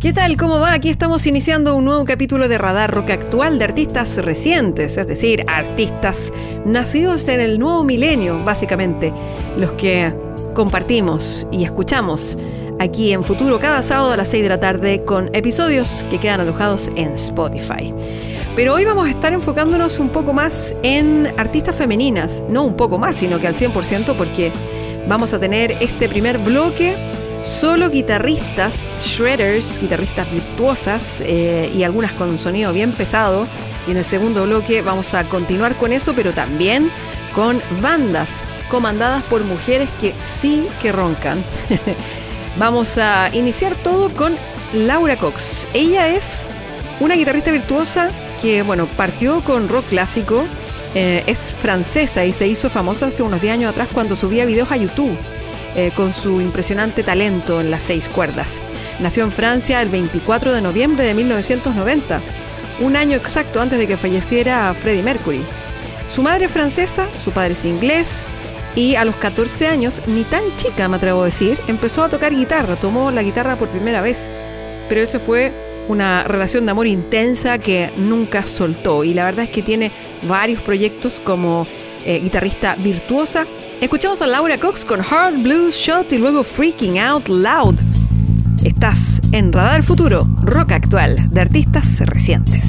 ¿Qué tal? ¿Cómo va? Aquí estamos iniciando un nuevo capítulo de Radar Rock Actual de artistas recientes, es decir, artistas nacidos en el nuevo milenio, básicamente, los que compartimos y escuchamos aquí en Futuro cada sábado a las 6 de la tarde con episodios que quedan alojados en Spotify. Pero hoy vamos a estar enfocándonos un poco más en artistas femeninas, no un poco más, sino que al 100% porque vamos a tener este primer bloque solo guitarristas, shredders, guitarristas virtuosas eh, y algunas con un sonido bien pesado. Y en el segundo bloque vamos a continuar con eso, pero también con bandas comandadas por mujeres que sí que roncan. vamos a iniciar todo con Laura Cox. Ella es una guitarrista virtuosa que, bueno, partió con rock clásico. Eh, es francesa y se hizo famosa hace unos 10 años atrás cuando subía videos a YouTube. Eh, con su impresionante talento en las seis cuerdas. Nació en Francia el 24 de noviembre de 1990, un año exacto antes de que falleciera Freddie Mercury. Su madre es francesa, su padre es inglés y a los 14 años, ni tan chica me atrevo a decir, empezó a tocar guitarra, tomó la guitarra por primera vez. Pero eso fue una relación de amor intensa que nunca soltó y la verdad es que tiene varios proyectos como eh, guitarrista virtuosa Escuchamos a Laura Cox con Hard Blues Shot y luego Freaking Out Loud. Estás en Radar Futuro, rock actual de artistas recientes.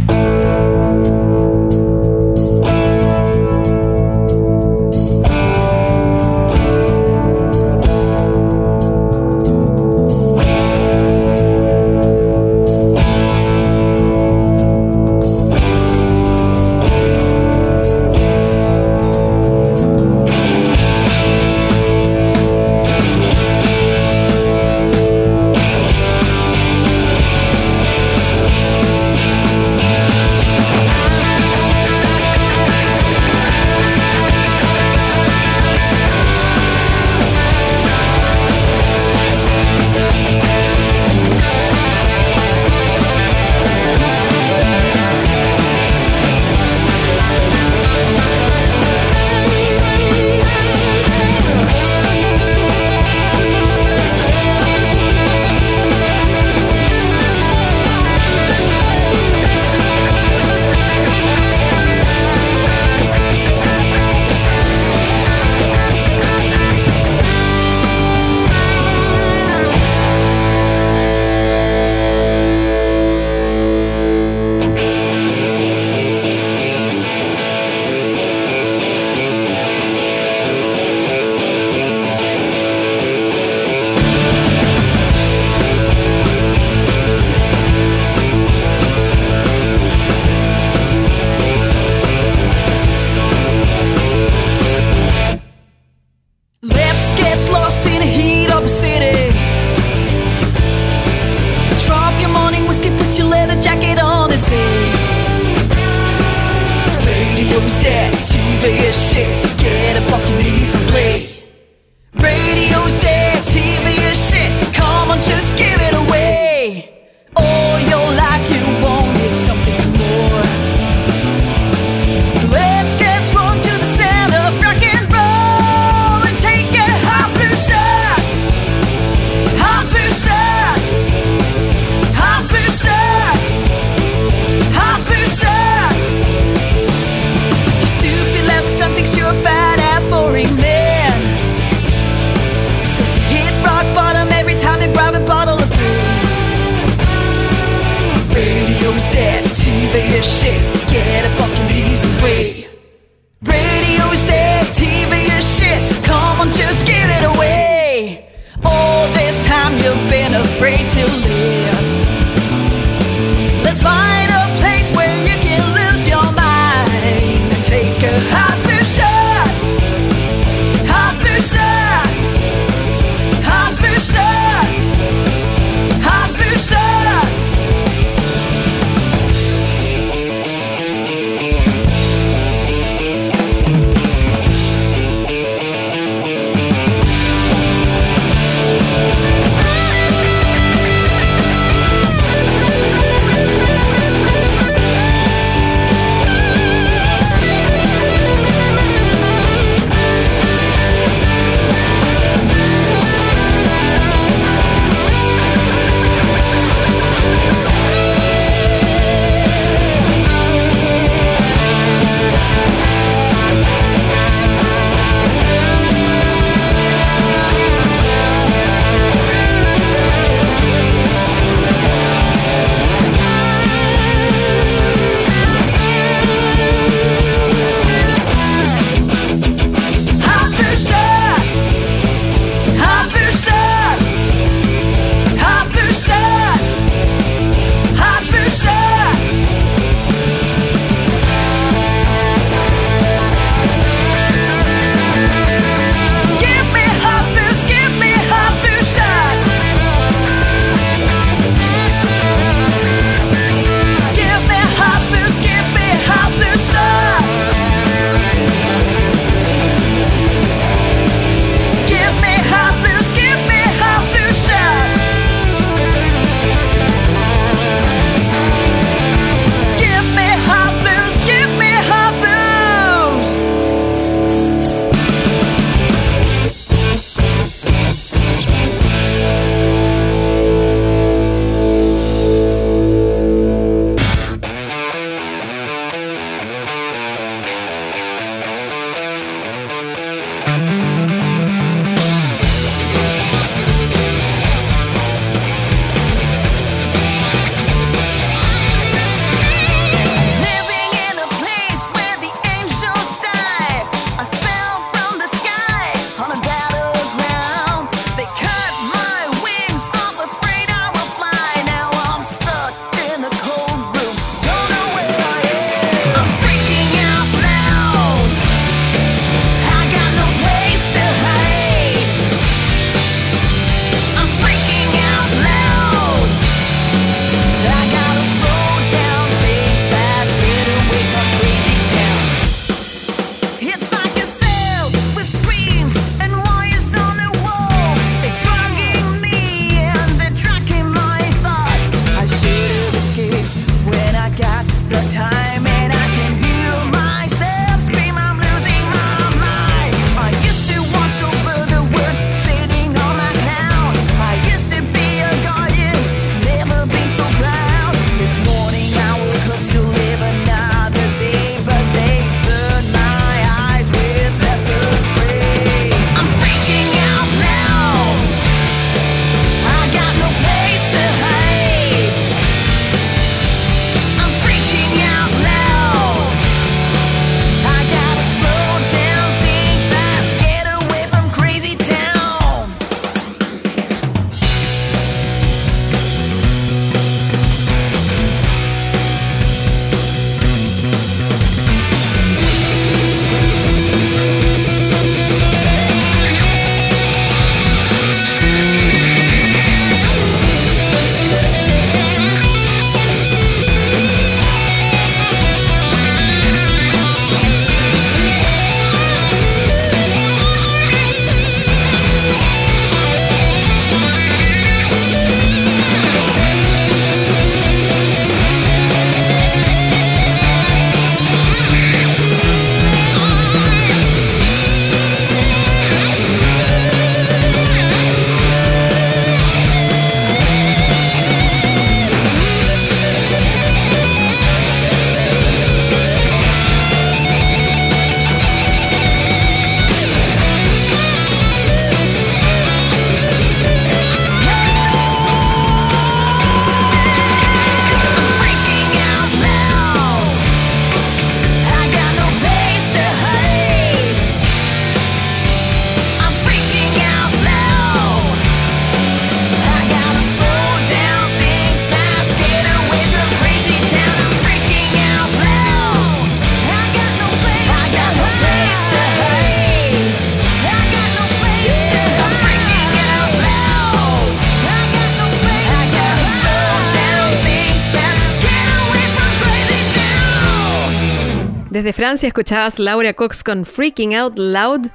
Francia escuchabas Laura Cox con Freaking Out Loud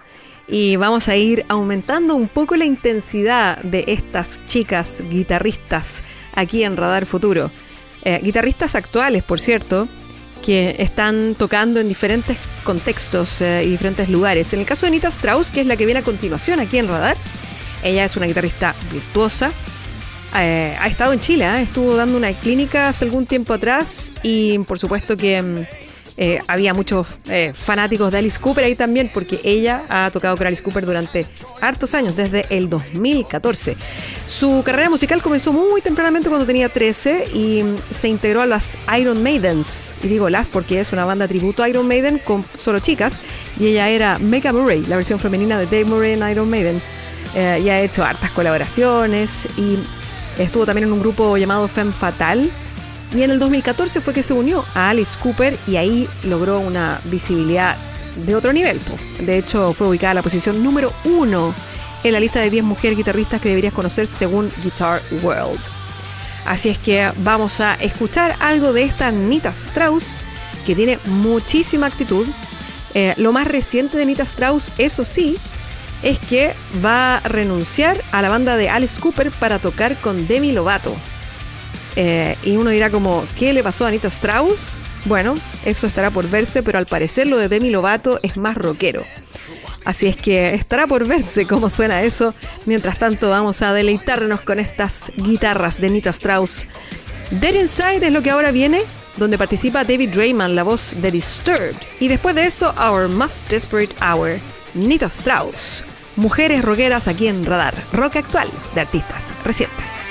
y vamos a ir aumentando un poco la intensidad de estas chicas guitarristas aquí en Radar Futuro. Eh, guitarristas actuales, por cierto, que están tocando en diferentes contextos eh, y diferentes lugares. En el caso de Anita Strauss, que es la que viene a continuación aquí en Radar, ella es una guitarrista virtuosa. Eh, ha estado en Chile, estuvo dando una clínica hace algún tiempo atrás y por supuesto que mm, eh, había muchos eh, fanáticos de Alice Cooper ahí también, porque ella ha tocado con Alice Cooper durante hartos años, desde el 2014. Su carrera musical comenzó muy tempranamente cuando tenía 13 y se integró a las Iron Maidens. Y digo las porque es una banda tributo a Iron Maiden con solo chicas. Y ella era Mega Murray, la versión femenina de Dave Murray en Iron Maiden. Eh, y ha hecho hartas colaboraciones y estuvo también en un grupo llamado Femme Fatal y en el 2014 fue que se unió a Alice Cooper y ahí logró una visibilidad de otro nivel. De hecho, fue ubicada en la posición número uno en la lista de 10 mujeres guitarristas que deberías conocer según Guitar World. Así es que vamos a escuchar algo de esta Nita Strauss, que tiene muchísima actitud. Eh, lo más reciente de Nita Strauss, eso sí, es que va a renunciar a la banda de Alice Cooper para tocar con Demi Lovato. Eh, y uno dirá como, ¿qué le pasó a Anita Strauss? Bueno, eso estará por verse, pero al parecer lo de Demi Lovato es más rockero. Así es que estará por verse cómo suena eso. Mientras tanto, vamos a deleitarnos con estas guitarras de Anita Strauss. Dead Inside es lo que ahora viene, donde participa David Drayman, la voz de Disturbed. Y después de eso, Our Most Desperate Hour, Nita Strauss. Mujeres rockeras aquí en Radar, rock actual de artistas recientes.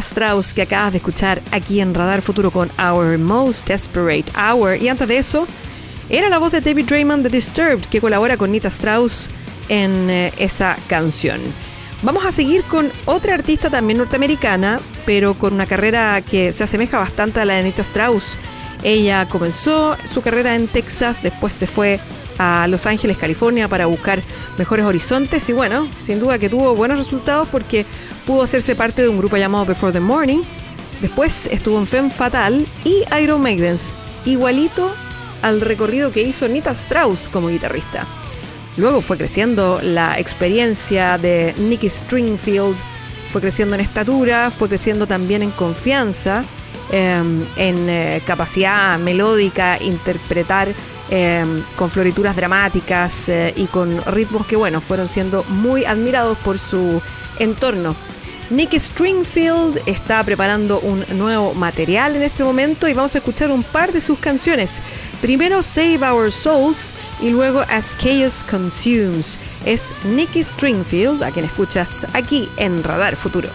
Strauss que acabas de escuchar aquí en Radar Futuro con Our Most Desperate Hour. Y antes de eso, era la voz de David Draymond de Disturbed que colabora con Anita Strauss en eh, esa canción. Vamos a seguir con otra artista también norteamericana, pero con una carrera que se asemeja bastante a la de Anita Strauss. Ella comenzó su carrera en Texas, después se fue a Los Ángeles, California, para buscar mejores horizontes y bueno, sin duda que tuvo buenos resultados porque pudo hacerse parte de un grupo llamado Before the Morning. Después estuvo en Femme Fatal y Iron Maidens, igualito al recorrido que hizo Nita Strauss como guitarrista. Luego fue creciendo la experiencia de Nicky Stringfield, fue creciendo en estatura, fue creciendo también en confianza, em, en eh, capacidad melódica, interpretar em, con florituras dramáticas eh, y con ritmos que, bueno, fueron siendo muy admirados por su entorno. Nicky Stringfield está preparando un nuevo material en este momento y vamos a escuchar un par de sus canciones. Primero Save Our Souls y luego As Chaos Consumes. Es Nicky Stringfield, a quien escuchas aquí en Radar Futuro.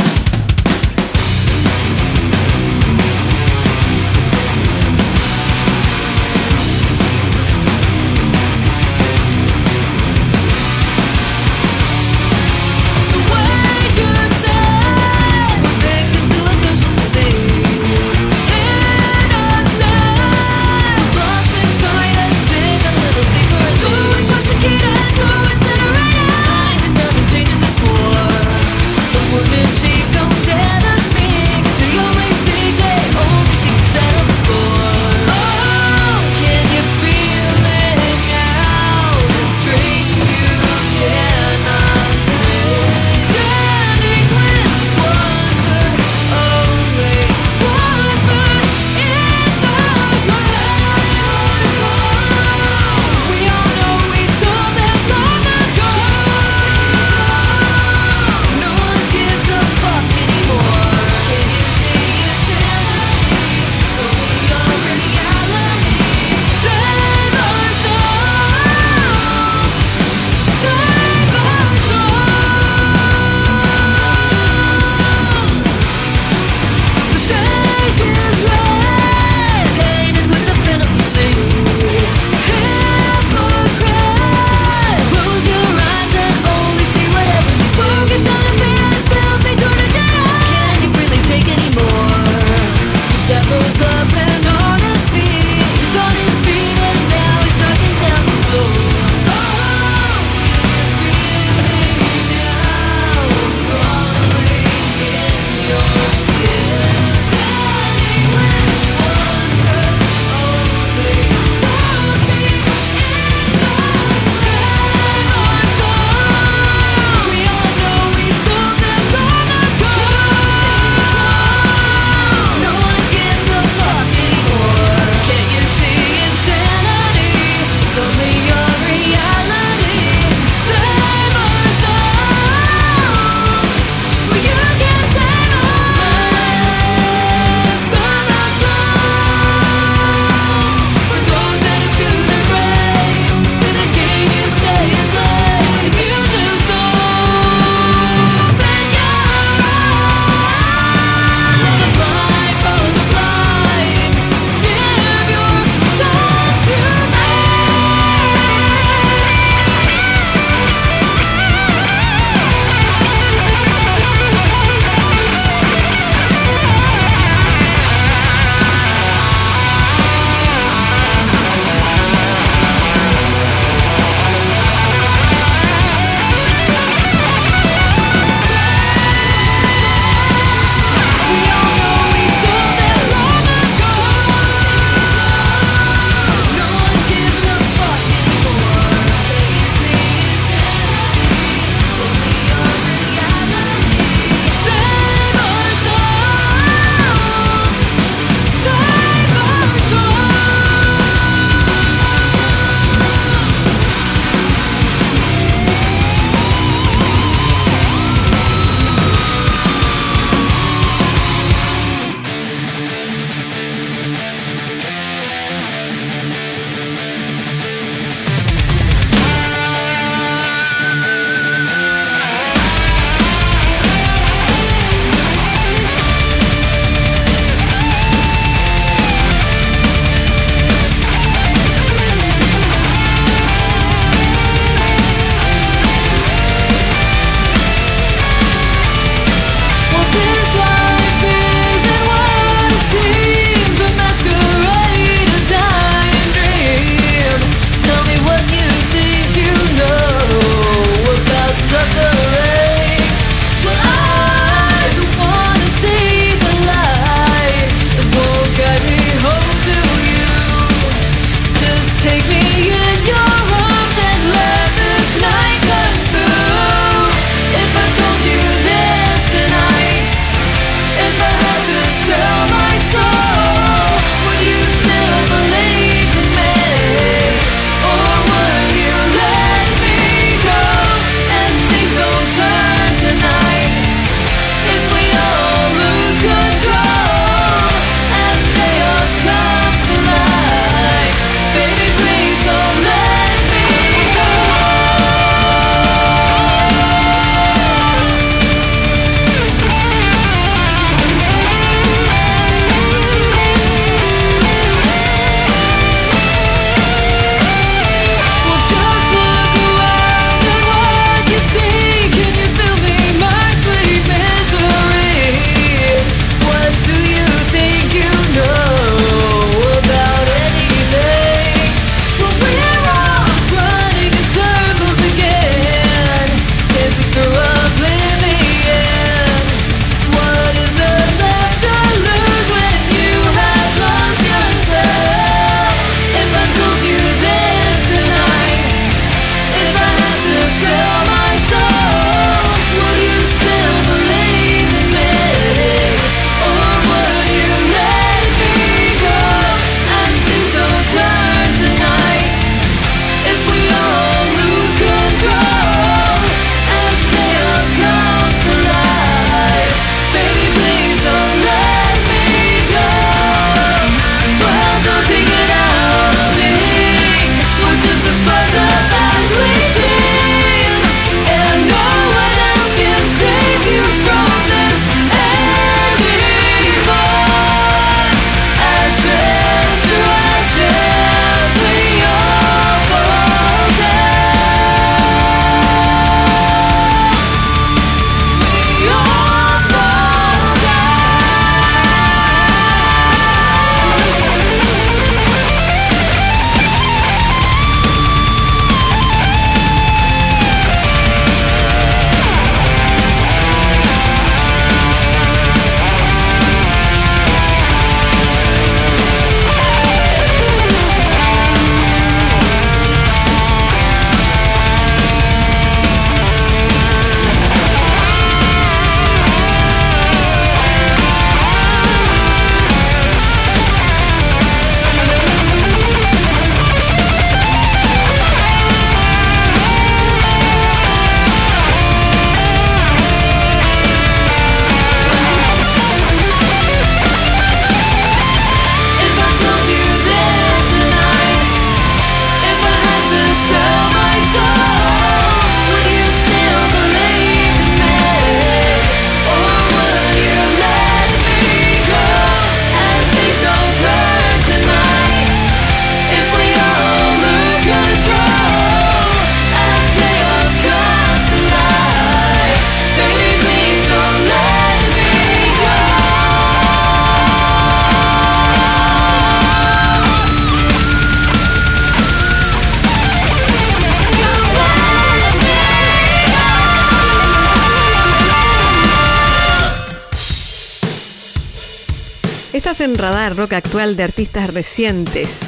Radar Rock Actual de artistas recientes.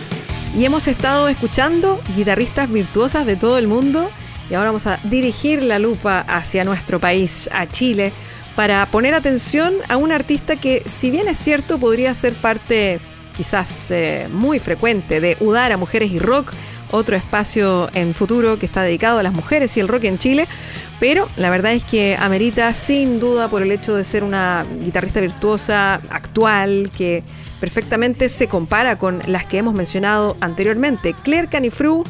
Y hemos estado escuchando guitarristas virtuosas de todo el mundo y ahora vamos a dirigir la lupa hacia nuestro país, a Chile, para poner atención a un artista que, si bien es cierto, podría ser parte quizás eh, muy frecuente de Udara Mujeres y Rock, otro espacio en futuro que está dedicado a las mujeres y el rock en Chile, pero la verdad es que amerita sin duda por el hecho de ser una guitarrista virtuosa actual que perfectamente se compara con las que hemos mencionado anteriormente. Claire Canifru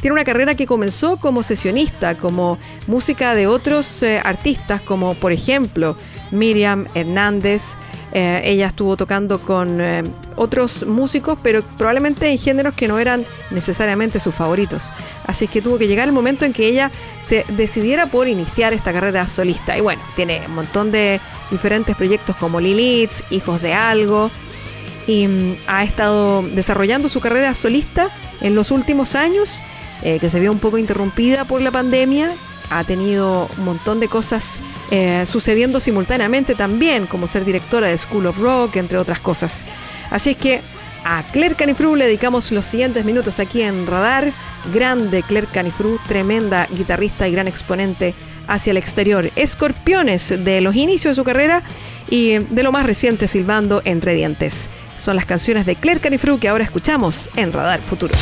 tiene una carrera que comenzó como sesionista, como música de otros eh, artistas, como por ejemplo Miriam Hernández, eh, ella estuvo tocando con eh, otros músicos, pero probablemente en géneros que no eran necesariamente sus favoritos. Así que tuvo que llegar el momento en que ella se decidiera por iniciar esta carrera solista. Y bueno, tiene un montón de diferentes proyectos como Lilith, Hijos de Algo, y mm, ha estado desarrollando su carrera solista en los últimos años, eh, que se vio un poco interrumpida por la pandemia. Ha tenido un montón de cosas eh, sucediendo simultáneamente también, como ser directora de School of Rock, entre otras cosas. Así es que a Claire Canifru le dedicamos los siguientes minutos aquí en Radar. Grande Claire Canifru, tremenda guitarrista y gran exponente hacia el exterior. Escorpiones de los inicios de su carrera y de lo más reciente silbando entre dientes. Son las canciones de Claire Canifru que ahora escuchamos en Radar Futuro.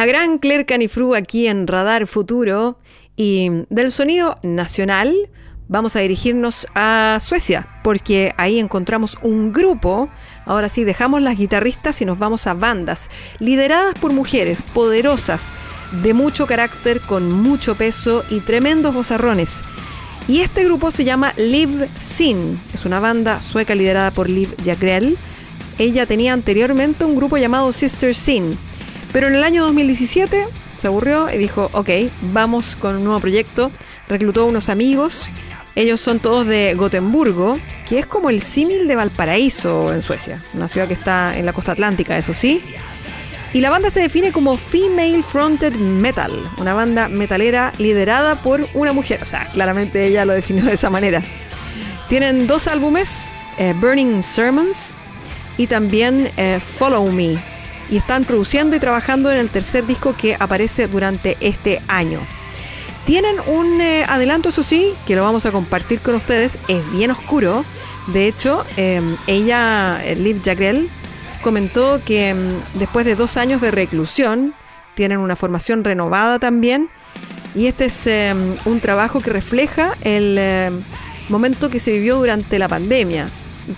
La gran Claire Canifru aquí en Radar Futuro y del sonido nacional vamos a dirigirnos a Suecia porque ahí encontramos un grupo, ahora sí dejamos las guitarristas y nos vamos a bandas lideradas por mujeres poderosas, de mucho carácter, con mucho peso y tremendos bozarrones. Y este grupo se llama Live Sin, es una banda sueca liderada por Liv Jagrell. Ella tenía anteriormente un grupo llamado Sister Sin pero en el año 2017 se aburrió y dijo, ok, vamos con un nuevo proyecto. Reclutó unos amigos. Ellos son todos de Gotemburgo, que es como el símil de Valparaíso en Suecia, una ciudad que está en la costa atlántica, eso sí. Y la banda se define como Female Fronted Metal, una banda metalera liderada por una mujer. O sea, claramente ella lo definió de esa manera. Tienen dos álbumes, eh, Burning Sermons y también eh, Follow Me, y están produciendo y trabajando en el tercer disco que aparece durante este año. Tienen un eh, adelanto, eso sí, que lo vamos a compartir con ustedes. Es bien oscuro. De hecho, em, ella, eh, Liv Jagrell, comentó que em, después de dos años de reclusión, tienen una formación renovada también. Y este es em, un trabajo que refleja el momento que se vivió durante la pandemia,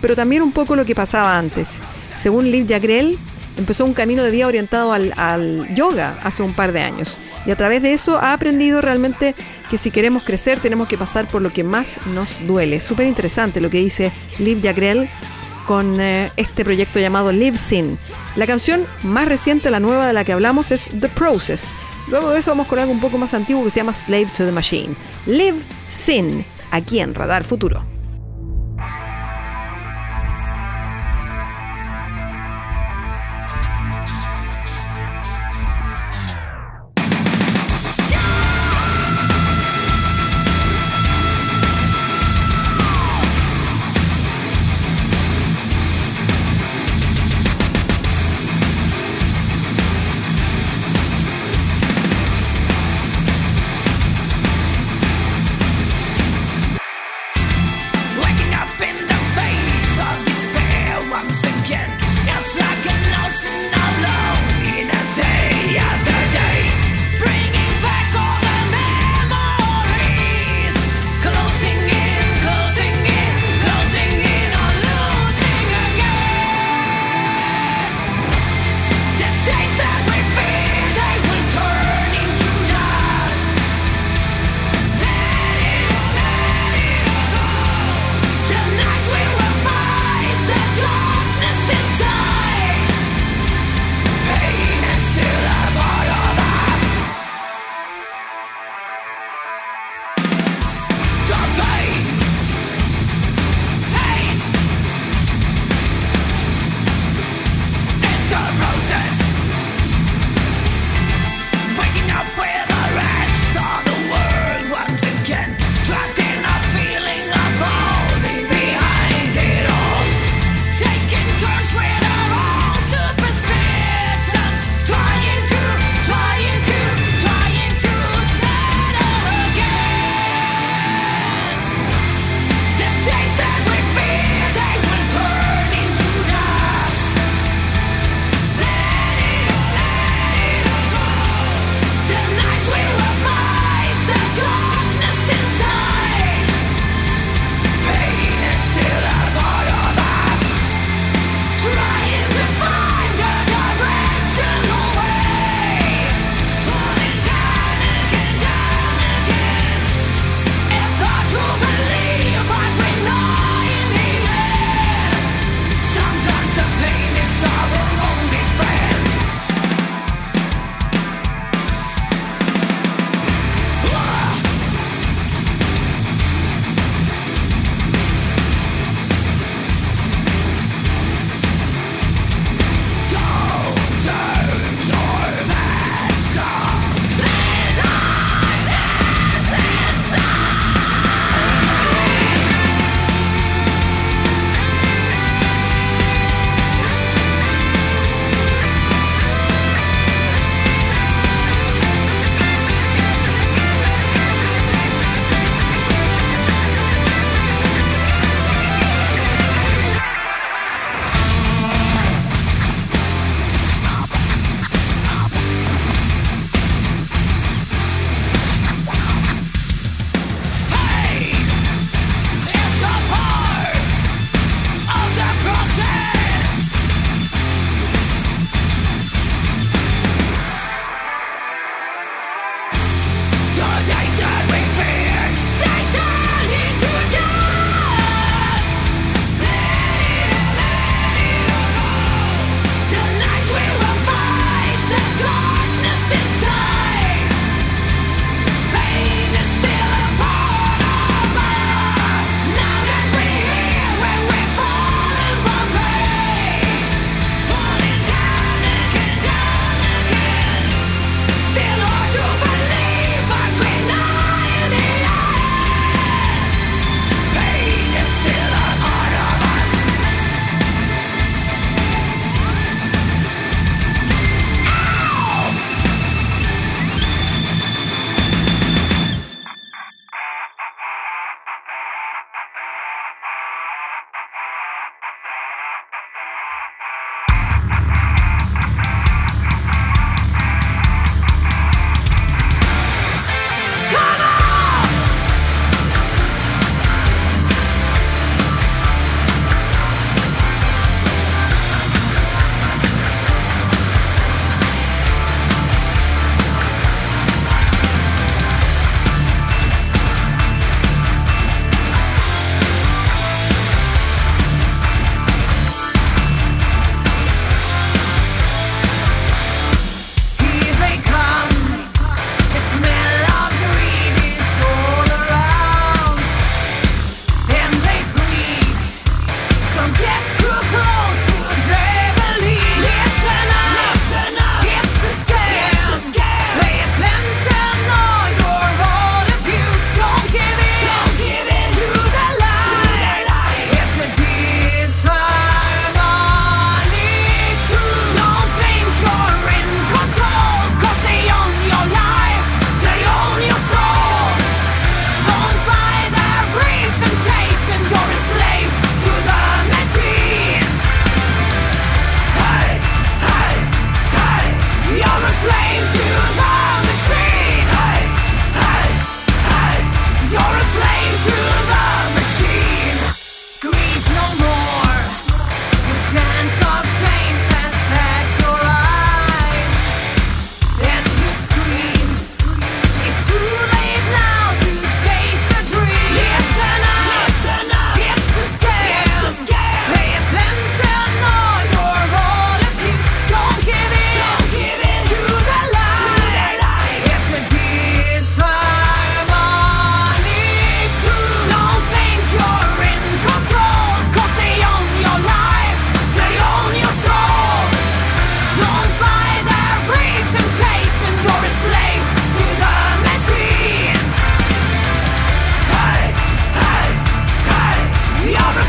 pero también un poco lo que pasaba antes. Según Liv Jagrell, empezó un camino de vida orientado al, yoga hace un par de años. Y a través de eso ha aprendido realmente que si queremos crecer tenemos que pasar por lo que más nos duele. Súper interesante lo que dice Liv Jagrell con eh, este proyecto llamado Live Sin. La canción más reciente, la nueva de la que hablamos, es The Process. Luego de eso vamos con algo un poco más antiguo que se llama Slave to the Machine. Live Sin, aquí en Radar Futuro.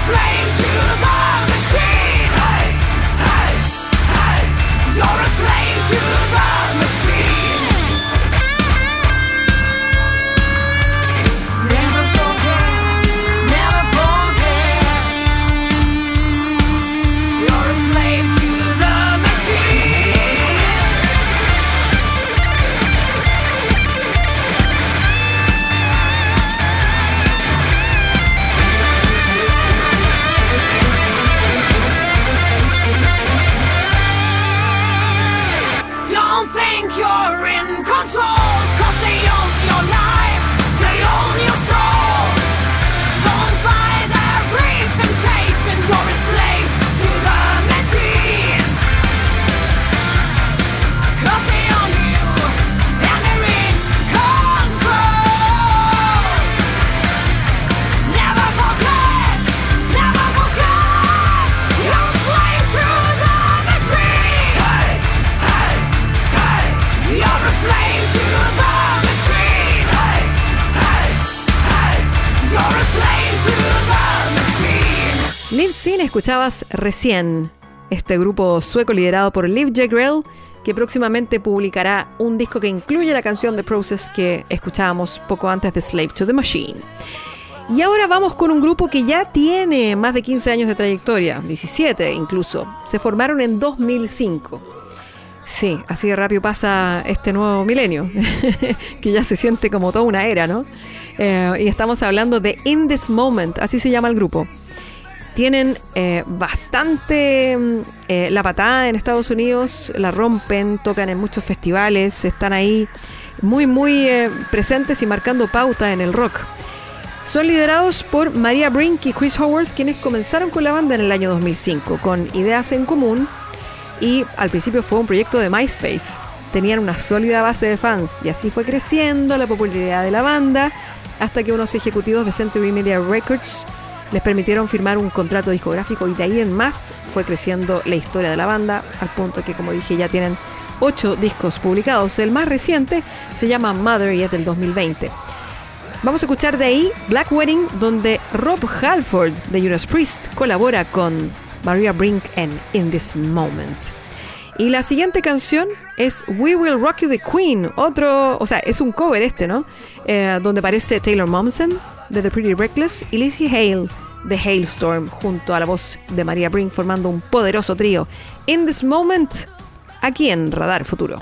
flame to the escuchabas recién este grupo sueco liderado por Liv Jegrell, que próximamente publicará un disco que incluye la canción The Process que escuchábamos poco antes de Slave to the Machine. Y ahora vamos con un grupo que ya tiene más de 15 años de trayectoria, 17 incluso. Se formaron en 2005. Sí, así de rápido pasa este nuevo milenio, que ya se siente como toda una era, ¿no? Eh, y estamos hablando de In This Moment, así se llama el grupo tienen eh, bastante mm, eh, la patada en Estados Unidos, la rompen, tocan en muchos festivales, están ahí muy, muy eh, presentes y marcando pauta en el rock. Son liderados por Maria Brink y Chris Howard, quienes comenzaron con la banda en el año 2005, con ideas en común y al principio fue un proyecto de MySpace. Tenían una sólida base de fans y así fue creciendo la popularidad de la banda hasta que unos ejecutivos de Century Media Records les permitieron firmar un contrato discográfico y de ahí en más fue creciendo la historia de la banda, al punto que, como dije, ya tienen ocho discos publicados. El más reciente se llama Mother y es del 2020. Vamos a escuchar de ahí Black Wedding, donde Rob Halford de Judas Priest colabora con Maria Brink en In This Moment. Y la siguiente canción es We Will Rock You the Queen, otro, o sea, es un cover este, ¿no? Eh, donde aparece Taylor Momsen de The Pretty Reckless y Lizzie Hale The Hailstorm junto a la voz de María Brink formando un poderoso trío. In This Moment, aquí en Radar Futuro.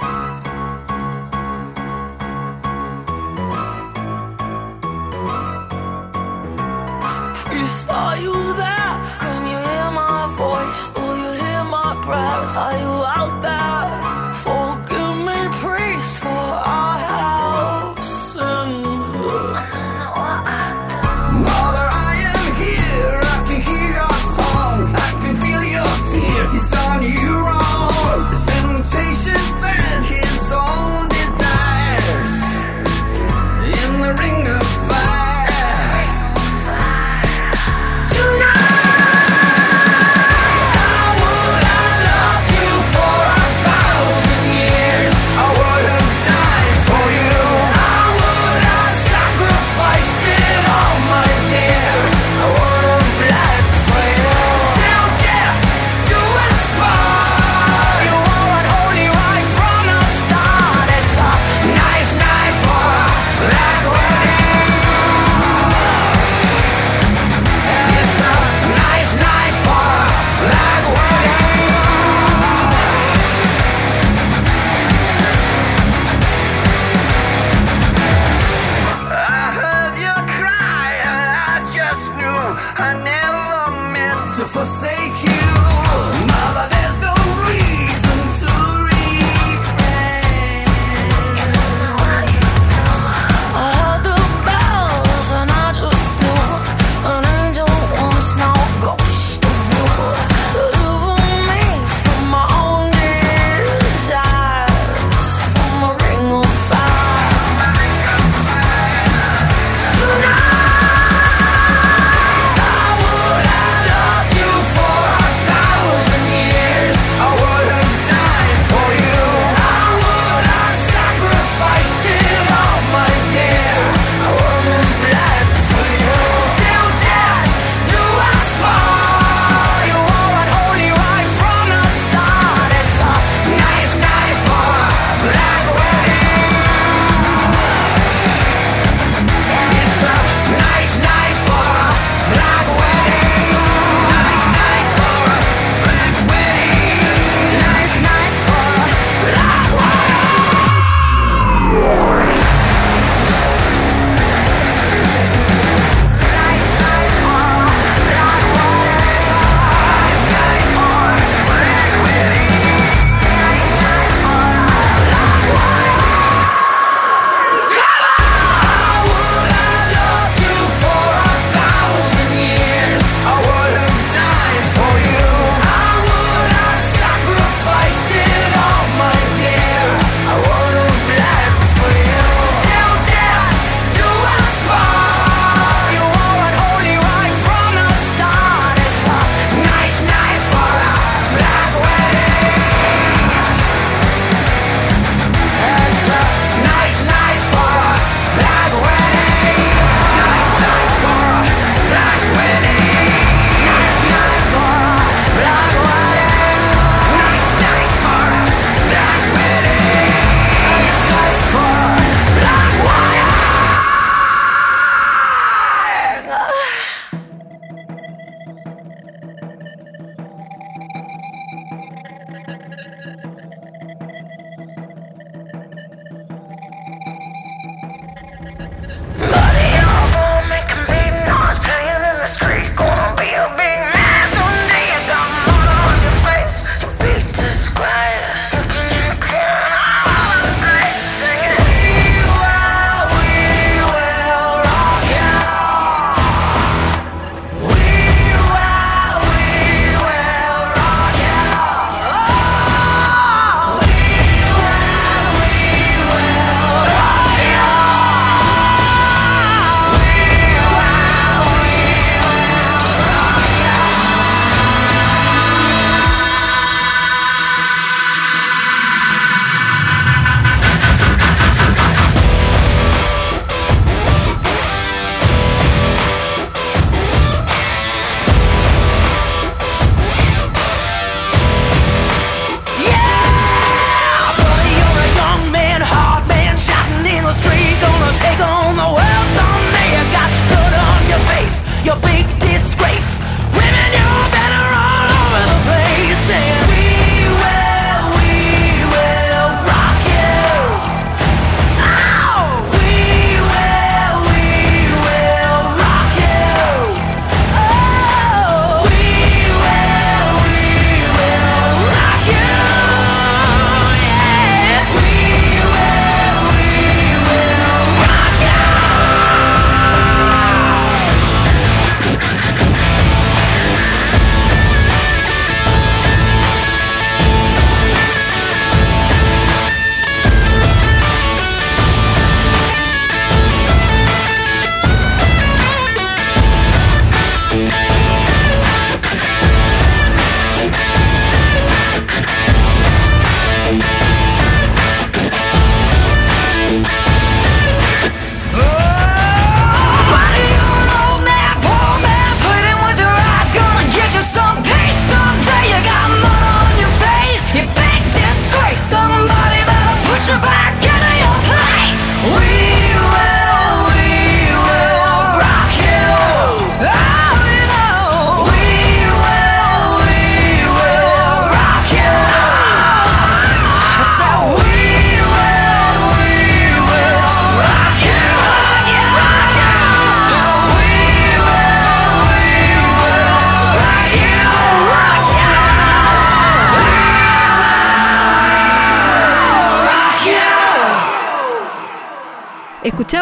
Are you there?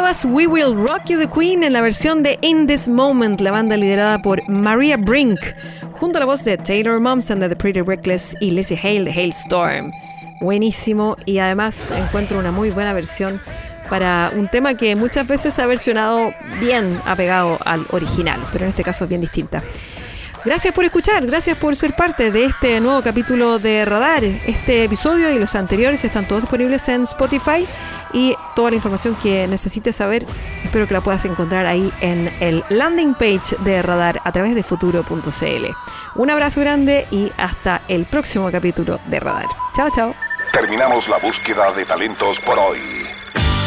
We Will Rock You the Queen en la versión de In This Moment, la banda liderada por Maria Brink, junto a la voz de Taylor Momsen de The Pretty Reckless y Lizzie Hale de Hailstorm. Buenísimo y además encuentro una muy buena versión para un tema que muchas veces ha versionado bien apegado al original, pero en este caso es bien distinta. Gracias por escuchar, gracias por ser parte de este nuevo capítulo de Radar. Este episodio y los anteriores están todos disponibles en Spotify y toda la información que necesites saber, espero que la puedas encontrar ahí en el landing page de Radar a través de futuro.cl. Un abrazo grande y hasta el próximo capítulo de Radar. Chao, chao. Terminamos la búsqueda de talentos por hoy.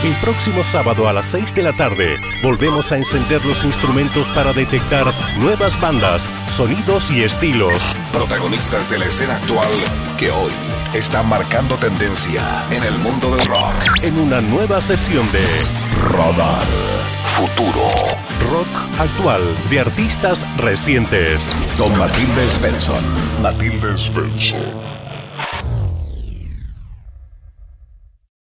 El próximo sábado a las 6 de la tarde volvemos a encender los instrumentos para detectar nuevas bandas, sonidos y estilos. Protagonistas de la escena actual que hoy están marcando tendencia en el mundo del rock. En una nueva sesión de Radar Futuro. Rock actual de artistas recientes. Con Matilde Svensson. Matilde Svensson.